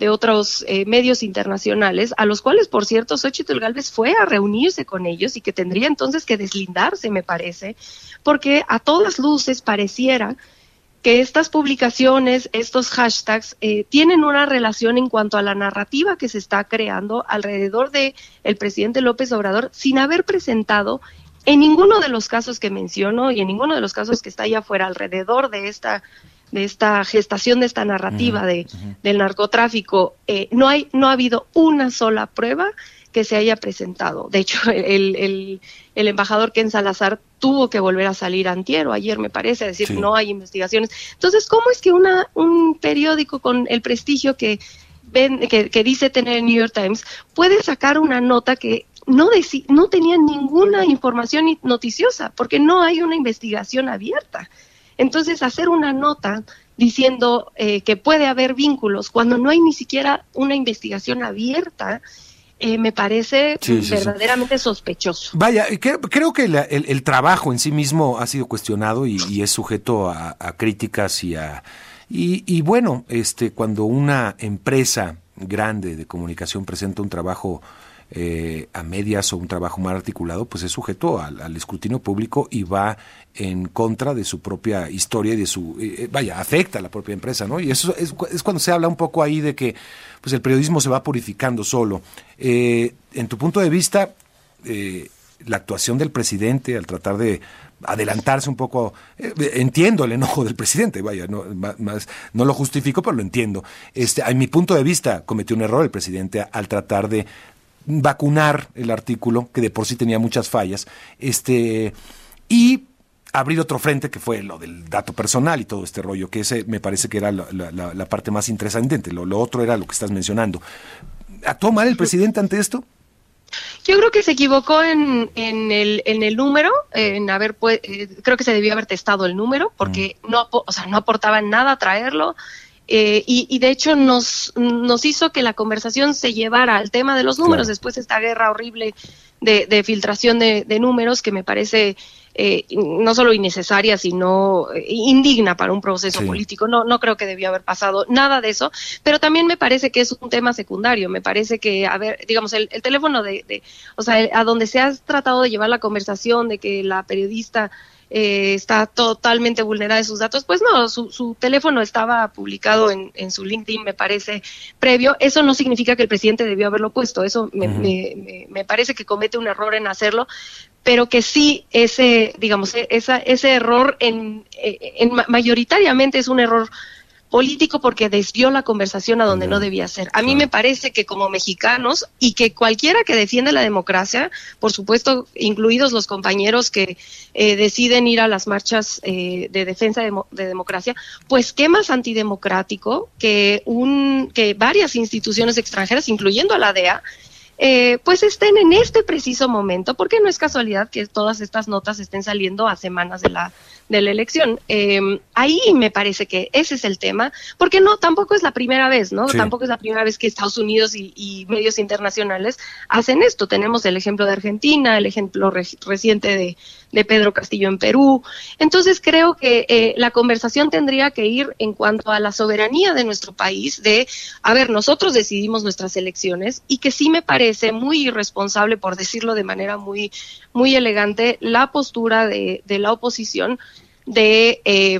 Speaker 12: de otros eh, medios internacionales, a los cuales, por cierto, Xochitl Galvez fue a reunirse con ellos y que tendría entonces que deslindarse, me parece, porque a todas luces pareciera que estas publicaciones, estos hashtags, eh, tienen una relación en cuanto a la narrativa que se está creando alrededor de el presidente López Obrador sin haber presentado en ninguno de los casos que menciono y en ninguno de los casos que está allá afuera alrededor de esta de esta gestación de esta narrativa de, del narcotráfico, eh, no hay no ha habido una sola prueba que se haya presentado. De hecho, el, el, el embajador Ken Salazar tuvo que volver a salir antiero, ayer me parece, decir, no hay investigaciones. Entonces, ¿cómo es que una, un periódico con el prestigio que, ven, que, que dice tener el New York Times puede sacar una nota que no, no tenía ninguna información noticiosa, porque no hay una investigación abierta? Entonces, hacer una nota diciendo eh, que puede haber vínculos cuando no hay ni siquiera una investigación abierta, eh, me parece verdaderamente sospechoso.
Speaker 6: Vaya, creo, que el, trabajo en sí mismo ha sido cuestionado y, es sujeto a, críticas y a... Y, bueno, este, cuando una empresa grande de comunicación presenta un trabajo eh, a medias o un trabajo mal articulado, pues es sujeto al, escrutinio público y va en contra de su propia historia y de su, eh, eh, vaya, afecta a la propia empresa, ¿no? Y eso es, es, cuando se habla un poco ahí de que pues el periodismo se va purificando solo. en tu punto de vista, la actuación del presidente al tratar de adelantarse un poco, entiendo el enojo del presidente, vaya, no, más, no lo justifico, pero lo entiendo. Este, mi punto de vista, cometió un error el presidente al tratar de vacunar el artículo, que de por sí tenía muchas fallas, este, y abrir otro frente que fue lo del dato personal y todo este rollo, que ese me parece que era la, parte más interesante. Lo, lo, otro era lo que estás mencionando. ¿Actuó mal el presidente ante esto?
Speaker 12: Yo creo que se equivocó en, en, el, en el número, en haber pues, creo que se debió haber testado el número, porque mm. no, o sea, no aportaba nada traerlo. Eh, y, de hecho nos, nos hizo que la conversación se llevara al tema de los números después de esta guerra horrible de, filtración de, números que me parece eh, no solo innecesaria, sino eh, indigna para un proceso político. No, no creo que debió haber pasado nada de eso, pero también me parece que es un tema secundario. Me parece que, a ver, digamos, el, teléfono de, de, o sea, a donde se ha tratado de llevar la conversación de que la periodista eh, está totalmente vulnerada de sus datos, pues no, su, teléfono estaba publicado en, en, su LinkedIn, me parece, previo. Eso no significa que el presidente debió haberlo puesto, eso me, me, me, parece que comete un error en hacerlo, pero que sí ese, digamos, e, esa, ese error en, en mayoritariamente es un error político porque desvió la conversación a donde no debía ser. A mí me parece que como mexicanos y que cualquiera que defiende la democracia, por supuesto, incluidos los compañeros que eh, deciden ir a las marchas eh, de defensa de, democracia, pues qué más antidemocrático que un que varias instituciones extranjeras, incluyendo a la DEA, eh, pues estén en este preciso momento, porque no es casualidad que todas estas notas estén saliendo a semanas de la de la elección. Em, ahí me parece que ese es el tema, porque no, tampoco es la primera vez, ¿no? Tampoco es la primera vez que Estados Unidos y, medios internacionales hacen esto. Tenemos el ejemplo de Argentina, el ejemplo reciente de, de, Pedro Castillo en Perú. Entonces creo que eh, la conversación tendría que ir en cuanto a la soberanía de nuestro país, de, a ver, nosotros decidimos nuestras elecciones y que sí me parece muy irresponsable, por decirlo de manera muy, muy elegante, la postura de, de la oposición de, eh,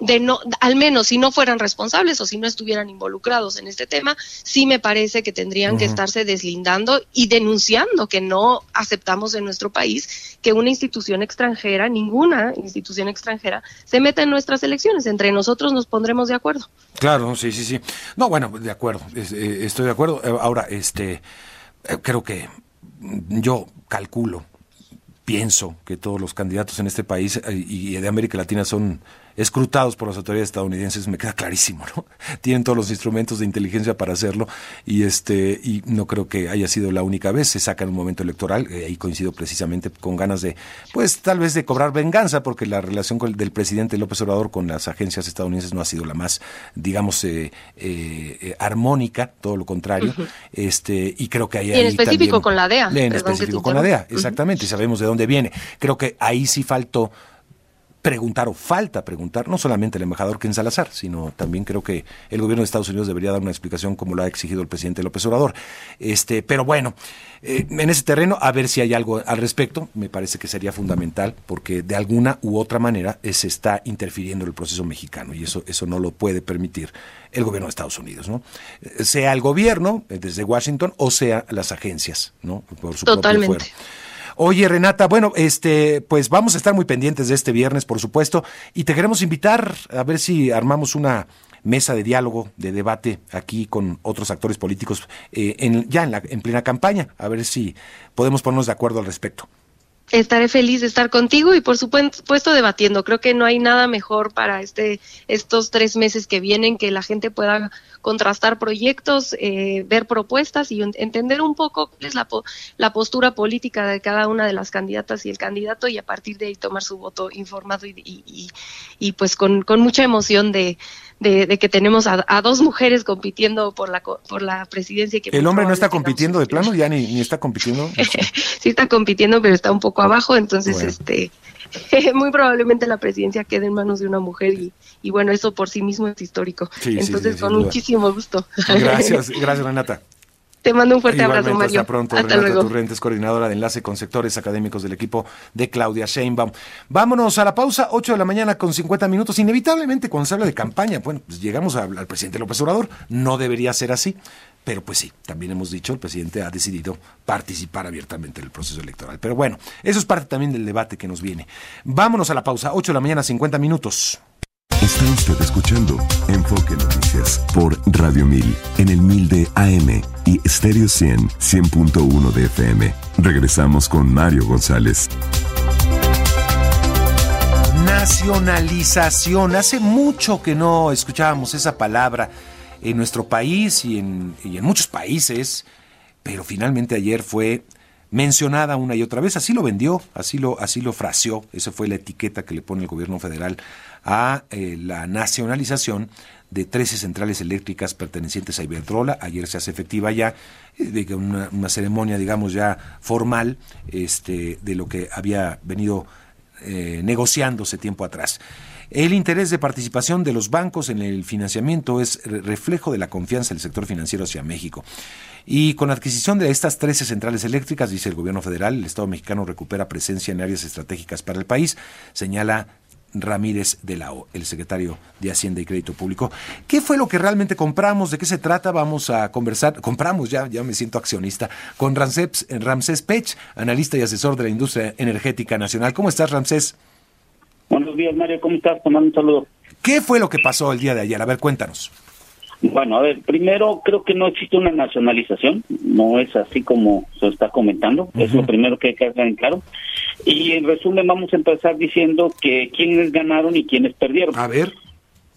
Speaker 12: de no, al menos si no fueran responsables o si no estuvieran involucrados en este tema, sí me parece que tendrían que estarse deslindando y denunciando que no aceptamos en nuestro país que una institución extranjera, ninguna institución extranjera, se meta en nuestras elecciones. Entre nosotros nos pondremos de acuerdo.
Speaker 6: Claro, sí, sí, sí. No, bueno, de acuerdo, eh, estoy de acuerdo. Eh, ahora, este, eh, creo que yo calculo pienso que todos los candidatos en este país eh, y de América Latina son escrutados por las autoridades estadounidenses, me queda clarísimo, ¿no? Tienen todos los instrumentos de inteligencia para hacerlo y este y no creo que haya sido la única vez, se saca en un momento electoral, eh, ahí coincido precisamente con ganas de, pues tal vez de cobrar venganza, porque la relación con, del presidente López Obrador con las agencias estadounidenses no ha sido la más, digamos, eh, eh, armónica, todo lo contrario, este y creo que hay...
Speaker 12: en específico con la DEA.
Speaker 6: En específico con la DEA, exactamente, y sabemos de dónde viene. Creo que ahí sí faltó preguntar o falta preguntar, no solamente el embajador Ken Salazar, sino también creo que el gobierno de Estados Unidos debería dar una explicación como lo ha exigido el presidente López Obrador. Este, pero bueno, eh, en ese terreno a ver si hay algo al respecto, me parece que sería fundamental porque de alguna u otra manera se está interfiriendo en el proceso mexicano y eso eso no lo puede permitir el gobierno de Estados Unidos, ¿no? Sea el gobierno eh, desde Washington o sea las agencias, ¿no?
Speaker 12: Por su Totalmente.
Speaker 6: Oye, Renata, bueno, este, pues vamos a estar muy pendientes de este viernes, por supuesto, y te queremos invitar a ver si armamos una mesa de diálogo, de debate aquí con otros actores políticos eh, en, ya en, la, en plena campaña, a ver si podemos ponernos de acuerdo al respecto.
Speaker 12: Estaré feliz de estar contigo y por supuesto debatiendo. Creo que no hay nada mejor para este estos tres meses que vienen que la gente pueda contrastar proyectos, eh, ver propuestas y entender un poco cuál es la, la postura política de cada una de las candidatas y el candidato y a partir de ahí tomar su voto informado y, y, y, pues con, con mucha emoción de, de, que tenemos a, dos mujeres compitiendo por la por la presidencia. Que
Speaker 6: ¿El hombre no está compitiendo de plano? ¿Ya ni, ni está compitiendo?
Speaker 12: sí está compitiendo, pero está un poco abajo, entonces este muy probablemente la presidencia quede en manos de una mujer y, y bueno, eso por sí mismo es histórico. Entonces, con muchísimo gusto.
Speaker 6: Gracias, gracias Renata.
Speaker 12: Te mando un fuerte abrazo, Mario.
Speaker 6: Hasta pronto. Hasta Renata luego. Turrentes, coordinadora de enlace con sectores académicos del equipo de Claudia Sheinbaum. Vámonos a la pausa, 8 de la mañana con 50 minutos. Inevitablemente, cuando se habla de campaña, bueno, pues llegamos al presidente López Obrador. No debería ser así. Pero pues sí, también hemos dicho, el presidente ha decidido participar abiertamente en el proceso electoral. Pero bueno, eso es parte también del debate que nos viene. Vámonos a la pausa, 8 de la mañana, 50 minutos.
Speaker 2: Está usted escuchando Enfoque Noticias por Radio 1000 en el 1000 de AM y Stereo 100 100.1 de FM. Regresamos con Mario González.
Speaker 6: Nacionalización. Hace mucho que no escuchábamos esa palabra en nuestro país y en, y en muchos países, pero finalmente ayer fue mencionada una y otra vez, así lo vendió, así lo, así lo fraseó, esa fue la etiqueta que le pone el gobierno federal a eh, la nacionalización de 13 centrales eléctricas pertenecientes a Iberdrola. Ayer se hace efectiva ya eh, de una, una, ceremonia, digamos, ya formal este, de lo que había venido eh, negociándose tiempo atrás. El interés de participación de los bancos en el financiamiento es reflejo de la confianza del sector financiero hacia México. Y con la adquisición de estas 13 centrales eléctricas, dice el gobierno federal, el Estado mexicano recupera presencia en áreas estratégicas para el país, señala Ramírez de la O, el secretario de Hacienda y Crédito Público. ¿Qué fue lo que realmente compramos? ¿De qué se trata? Vamos a conversar. Compramos ya, ya me siento accionista, con Ramsés, Ramsés Pech, analista y asesor de la industria energética nacional. ¿Cómo estás, Ramsés?
Speaker 13: Buenos días, Mario. ¿Cómo estás? Tomando un saludo.
Speaker 6: ¿Qué fue lo que pasó el día de ayer? A ver, cuéntanos.
Speaker 13: Bueno, a ver, primero creo que no existe una nacionalización, no es así como se está comentando, es lo primero que hay que hacer en claro. Y en resumen vamos a empezar diciendo que quiénes ganaron y quiénes perdieron.
Speaker 6: A ver.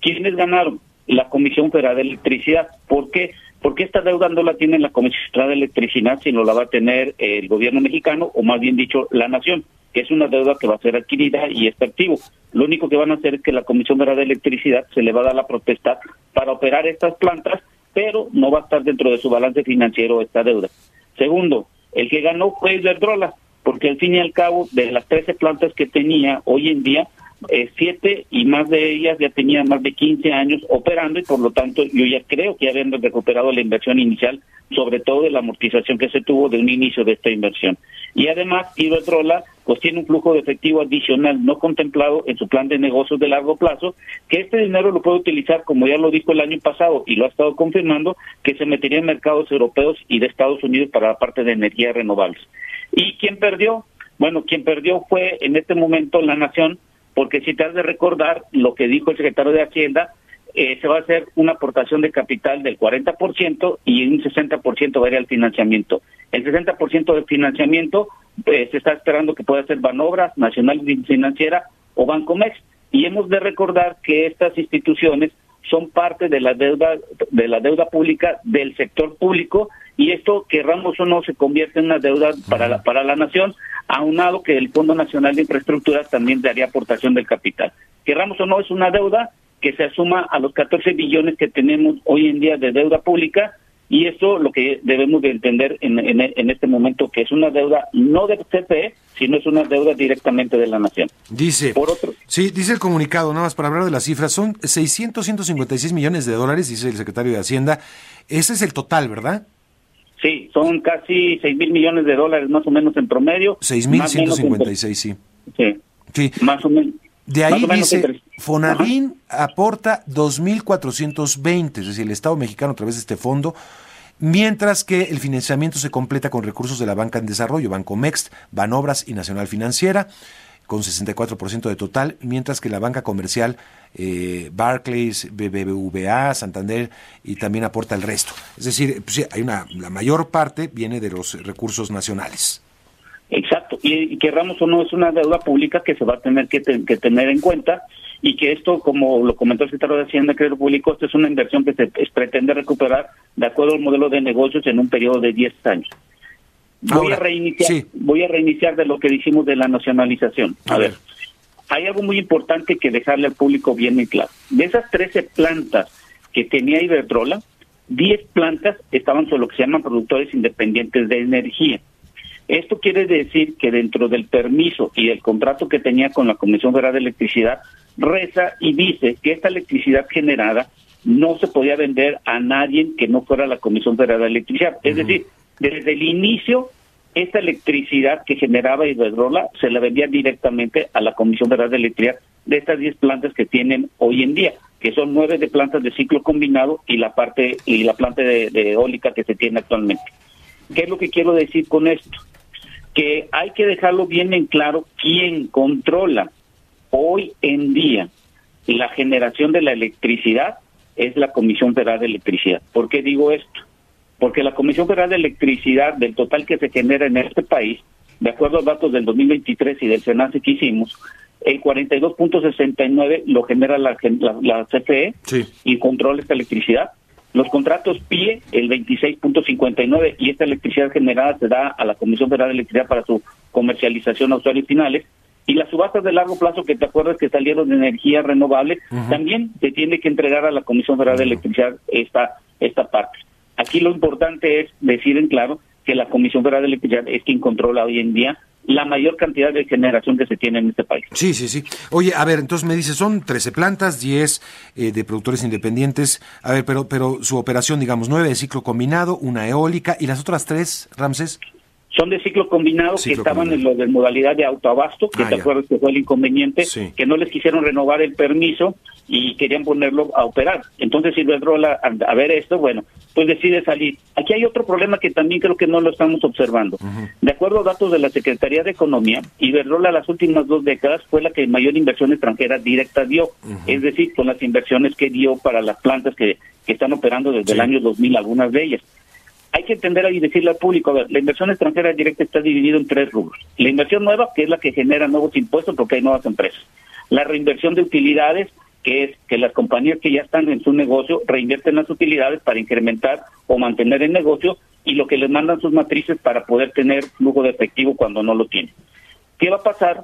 Speaker 13: ¿Quiénes ganaron? La Comisión Federal de Electricidad. ¿Por qué? Porque esta deuda no la tiene la Comisión de Electricidad, sino la va a tener el gobierno mexicano, o más bien dicho, la nación que es una deuda que va a ser adquirida y está activo. Lo único que van a hacer es que la Comisión de Electricidad se le va a dar la protesta para operar estas plantas, pero no va a estar dentro de su balance financiero esta deuda. Segundo, el que ganó fue Iberdrola, porque al fin y al cabo, de las 13 plantas que tenía hoy en día, eh, siete y más de ellas ya tenían más de 15 años operando y por lo tanto yo ya creo que ya habían recuperado la inversión inicial, sobre todo de la amortización que se tuvo de un inicio de esta inversión. Y además, Iberdrola pues tiene un flujo de efectivo adicional no contemplado en su plan de negocios de largo plazo, que este dinero lo puede utilizar, como ya lo dijo el año pasado y lo ha estado confirmando, que se metería en mercados europeos y de Estados Unidos para la parte de energías renovables. ¿Y quién perdió? Bueno, quien perdió fue en este momento la nación, porque si te has de recordar lo que dijo el secretario de Hacienda, eh, se va a hacer una aportación de capital del 40% y un 60% va a ir al financiamiento. El 60% del financiamiento eh, se está esperando que pueda ser Banobras, Nacional Financiera o Bancomex. Y hemos de recordar que estas instituciones son parte de la deuda de la deuda pública del sector público y esto querramos o no se convierte en una deuda para la, para la nación aunado que el Fondo Nacional de Infraestructura también daría aportación del capital. Querramos o no, es una deuda que se asuma a los 14 billones que tenemos hoy en día de deuda pública y eso lo que debemos de entender en, en, este momento que es una deuda no de CPE, sino es una deuda directamente de la nación.
Speaker 6: Dice,
Speaker 13: Por otro,
Speaker 6: sí, dice el comunicado, nada más para hablar de las cifras, son 600, 156 millones de dólares, dice el secretario de Hacienda. Ese es el total, ¿verdad?
Speaker 13: Sí, son casi 6 mil millones de dólares más o menos en promedio.
Speaker 6: 6 mil 156, sí.
Speaker 13: Sí.
Speaker 6: Sí.
Speaker 13: Más o menos.
Speaker 6: De ahí dice, Fonavin aporta 2.420, es decir, el Estado mexicano a través de este fondo, mientras que el financiamiento se completa con recursos de la banca en desarrollo, Banco Mext, Banobras y Nacional Financiera, con 64% de total, mientras que la banca comercial eh, Barclays, BBVA, Santander y también aporta el resto. Es decir, pues hay una, la mayor parte viene de los recursos nacionales.
Speaker 13: Exacto, y, querramos o no, es una deuda pública que se va a tener que, tener en cuenta y que esto, como lo comentó el secretario de Hacienda, Crédito Público, esto es una inversión que se pretende recuperar de acuerdo al modelo de negocios en un periodo de 10 años. Voy a reiniciar, voy a reiniciar de lo que dijimos de la nacionalización. A, ver. hay algo muy importante que dejarle al público bien en claro. De esas 13 plantas que tenía Iberdrola, 10 plantas estaban sobre lo que se llaman productores independientes de energía. Esto quiere decir que dentro del permiso y del contrato que tenía con la Comisión Federal de Electricidad, reza y dice que esta electricidad generada no se podía vender a nadie que no fuera la Comisión Federal de Electricidad. Es decir, desde el inicio, esta electricidad que generaba Iberdrola se la vendía directamente a la Comisión Federal de Electricidad de estas 10 plantas que tienen hoy en día, que son nueve de plantas de ciclo combinado y la parte y la planta de eólica que se tiene actualmente. ¿Qué es lo que quiero decir con esto? que hay que dejarlo bien en claro quién controla hoy en día la generación de la electricidad es la Comisión Federal de Electricidad. ¿Por qué digo esto? Porque la Comisión Federal de Electricidad, del total que se genera en este país, de acuerdo a datos del 2023 y del SENACE que hicimos, el 42.69 lo genera la, la, CFE y controla esta electricidad. Los contratos PIE, el 26.59, y esta electricidad generada se da a la Comisión Federal de Electricidad para su comercialización a usuarios finales. Y las subastas de largo plazo, que te acuerdas que salieron de energía renovable, también se tiene que entregar a la Comisión Federal de Electricidad esta, esta parte. Aquí lo importante es decir en claro que la Comisión Federal de Electricidad es quien controla hoy en día la mayor cantidad de generación que se tiene en este país.
Speaker 6: Sí, sí, sí. Oye, a ver, entonces me dice, son 13 plantas, 10 eh, de productores independientes. A ver, pero, pero su operación, digamos, 9 de ciclo combinado, una eólica, ¿y las otras tres, Ramses?
Speaker 13: Son de ciclo combinado que estaban en lo de modalidad de autoabasto, que ah, te acuerdas que fue el inconveniente, que no les quisieron renovar el permiso y querían ponerlo a operar. Entonces Iberdrola, a ver esto, bueno, pues decide salir. Aquí hay otro problema que también creo que no lo estamos observando. De acuerdo a datos de la Secretaría de Economía, Iberdrola las últimas dos décadas fue la que mayor inversión extranjera directa dio, es decir, con las inversiones que dio para las plantas que, que están operando desde el año 2000, algunas de ellas hay que entender y decirle al público, ver, la inversión extranjera directa está dividida en tres rubros. La inversión nueva, que es la que genera nuevos impuestos porque hay nuevas empresas. La reinversión de utilidades, que es que las compañías que ya están en su negocio reinvierten las utilidades para incrementar o mantener el negocio y lo que les mandan sus matrices para poder tener flujo de efectivo cuando no lo tienen. ¿Qué va a pasar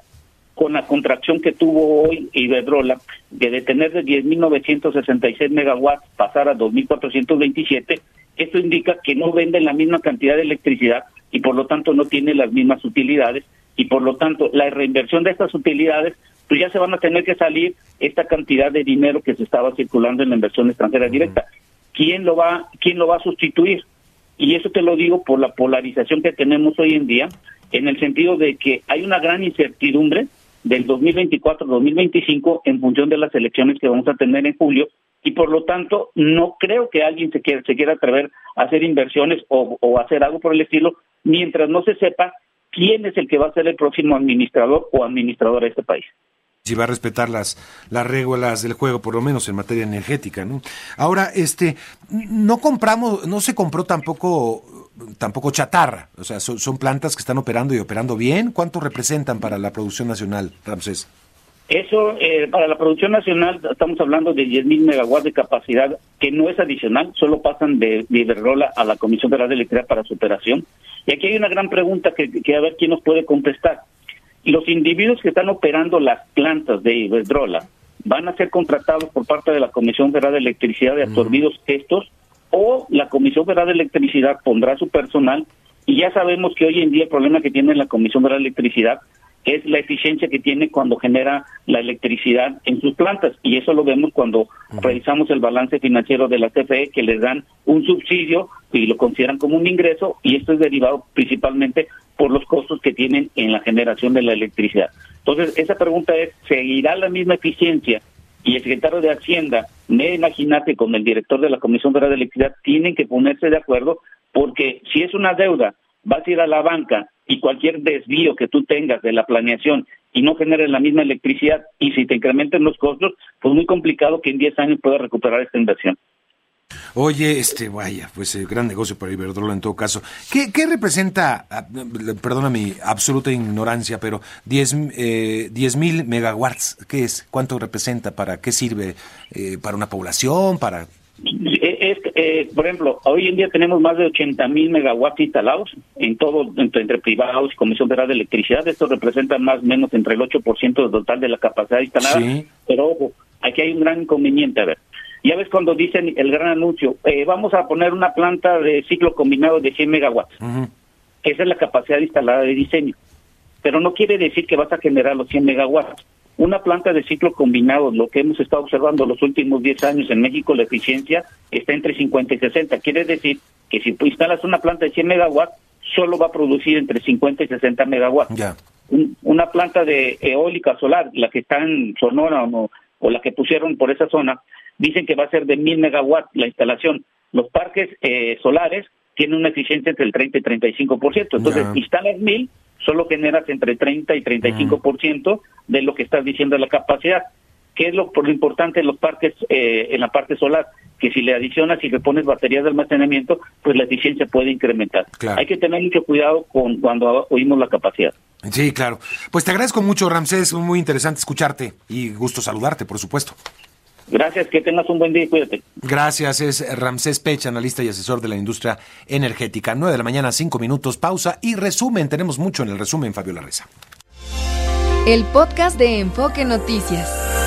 Speaker 13: con la contracción que tuvo hoy Iberdrola de detener de 10.966 megawatts pasar a 2.427? Esto indica que no venden la misma cantidad de electricidad y por lo tanto no tiene las mismas utilidades y por lo tanto la reinversión de estas utilidades pues ya se van a tener que salir esta cantidad de dinero que se estaba circulando en la inversión extranjera directa. ¿Quién lo va quién lo va a sustituir? Y eso te lo digo por la polarización que tenemos hoy en día en el sentido de que hay una gran incertidumbre del 2024-2025 en función de las elecciones que vamos a tener en julio y por lo tanto no creo que alguien se quiera, se quiera atrever a hacer inversiones o, o hacer algo por el estilo. Mientras no se sepa quién es el que va a ser el próximo administrador o administradora de este país
Speaker 6: si va a respetar las, las reglas del juego, por lo menos en materia energética, ¿no? Ahora, este, no compramos, no se compró tampoco, tampoco chatarra, o sea, son, son plantas que están operando y operando bien. ¿Cuánto representan para la producción nacional, Ramsés?
Speaker 13: Eso, eh, para la producción nacional, estamos hablando de 10.000 megawatts de capacidad, que no es adicional, solo pasan de, de a la Comisión Federal de Electricidad para su operación. Y aquí hay una gran pregunta que a ver quién nos puede contestar. Los individuos que están operando las plantas de Iberdrola van a ser contratados por parte de la Comisión Federal de Electricidad de absorbidos estos, o la Comisión Federal de Electricidad pondrá su personal, y ya sabemos que hoy en día el problema que tiene la Comisión Federal de Electricidad es la eficiencia que tiene cuando genera la electricidad en sus plantas. Y eso lo vemos cuando revisamos el balance financiero de la CFE, que les dan un subsidio y lo consideran como un ingreso, y esto es derivado principalmente por los costos que tienen en la generación de la electricidad. Entonces, esa pregunta es, ¿seguirá la misma eficiencia? Y el secretario de Hacienda, me imagínate, con el director de la Comisión Federal de Electricidad, tienen que ponerse de acuerdo, porque si es una deuda, vas a ir a la banca y cualquier desvío que tú tengas de la planeación y no generes la misma electricidad y si te incrementen los costos, pues muy complicado que en 10 años puedas recuperar esta inversión.
Speaker 6: Oye, este, vaya, pues eh, gran negocio para Iberdrola en todo caso. ¿Qué, qué representa, ah, perdona mi absoluta ignorancia, pero 10 eh, mil megawatts, ¿qué es? ¿Cuánto representa? ¿Para qué sirve? Eh, ¿Para una población? ¿Para
Speaker 13: es, eh, por ejemplo, hoy en día tenemos más de 80 mil megawatts instalados en todo, entre, privados y Comisión Federal de Electricidad. Esto representa más o menos entre el 8% del total de la capacidad instalada. Pero ojo, aquí hay un gran inconveniente. A ver, ya ves cuando dicen el gran anuncio, eh, vamos a poner una planta de ciclo combinado de 100 megawatts. Esa es la capacidad instalada de diseño. Pero no quiere decir que vas a generar los 100 megawatts una planta de ciclo combinado, lo que hemos estado observando los últimos 10 años en México, la eficiencia está entre 50 y 60. Quiere decir que si instalas una planta de 100 megawatts, solo va a producir entre 50 y 60 megawatts. una planta de eólica solar, la que está en Sonora o, o, la que pusieron por esa zona, dicen que va a ser de 1000 megawatts la instalación. Los parques eh, solares tienen una eficiencia entre el 30 y 35%. Entonces, instalas 1000 solo generas entre 30 y 35% de lo que estás diciendo de la capacidad. ¿Qué es lo, por lo importante en los parques, eh, en la parte solar? Que si le adicionas y le pones baterías de almacenamiento, pues la eficiencia puede incrementar. Hay que tener mucho cuidado con cuando oímos la capacidad.
Speaker 6: Sí, claro. Pues te agradezco mucho, Ramsés. Muy interesante escucharte y gusto saludarte, por supuesto.
Speaker 13: Gracias, que tengas un buen día y cuídate.
Speaker 6: Gracias, es Ramsés Pech, analista y asesor de la industria energética. 9 de la mañana, 5 minutos, pausa y resumen. Tenemos mucho en el resumen, Fabiola Reza.
Speaker 1: El podcast de Enfoque Noticias.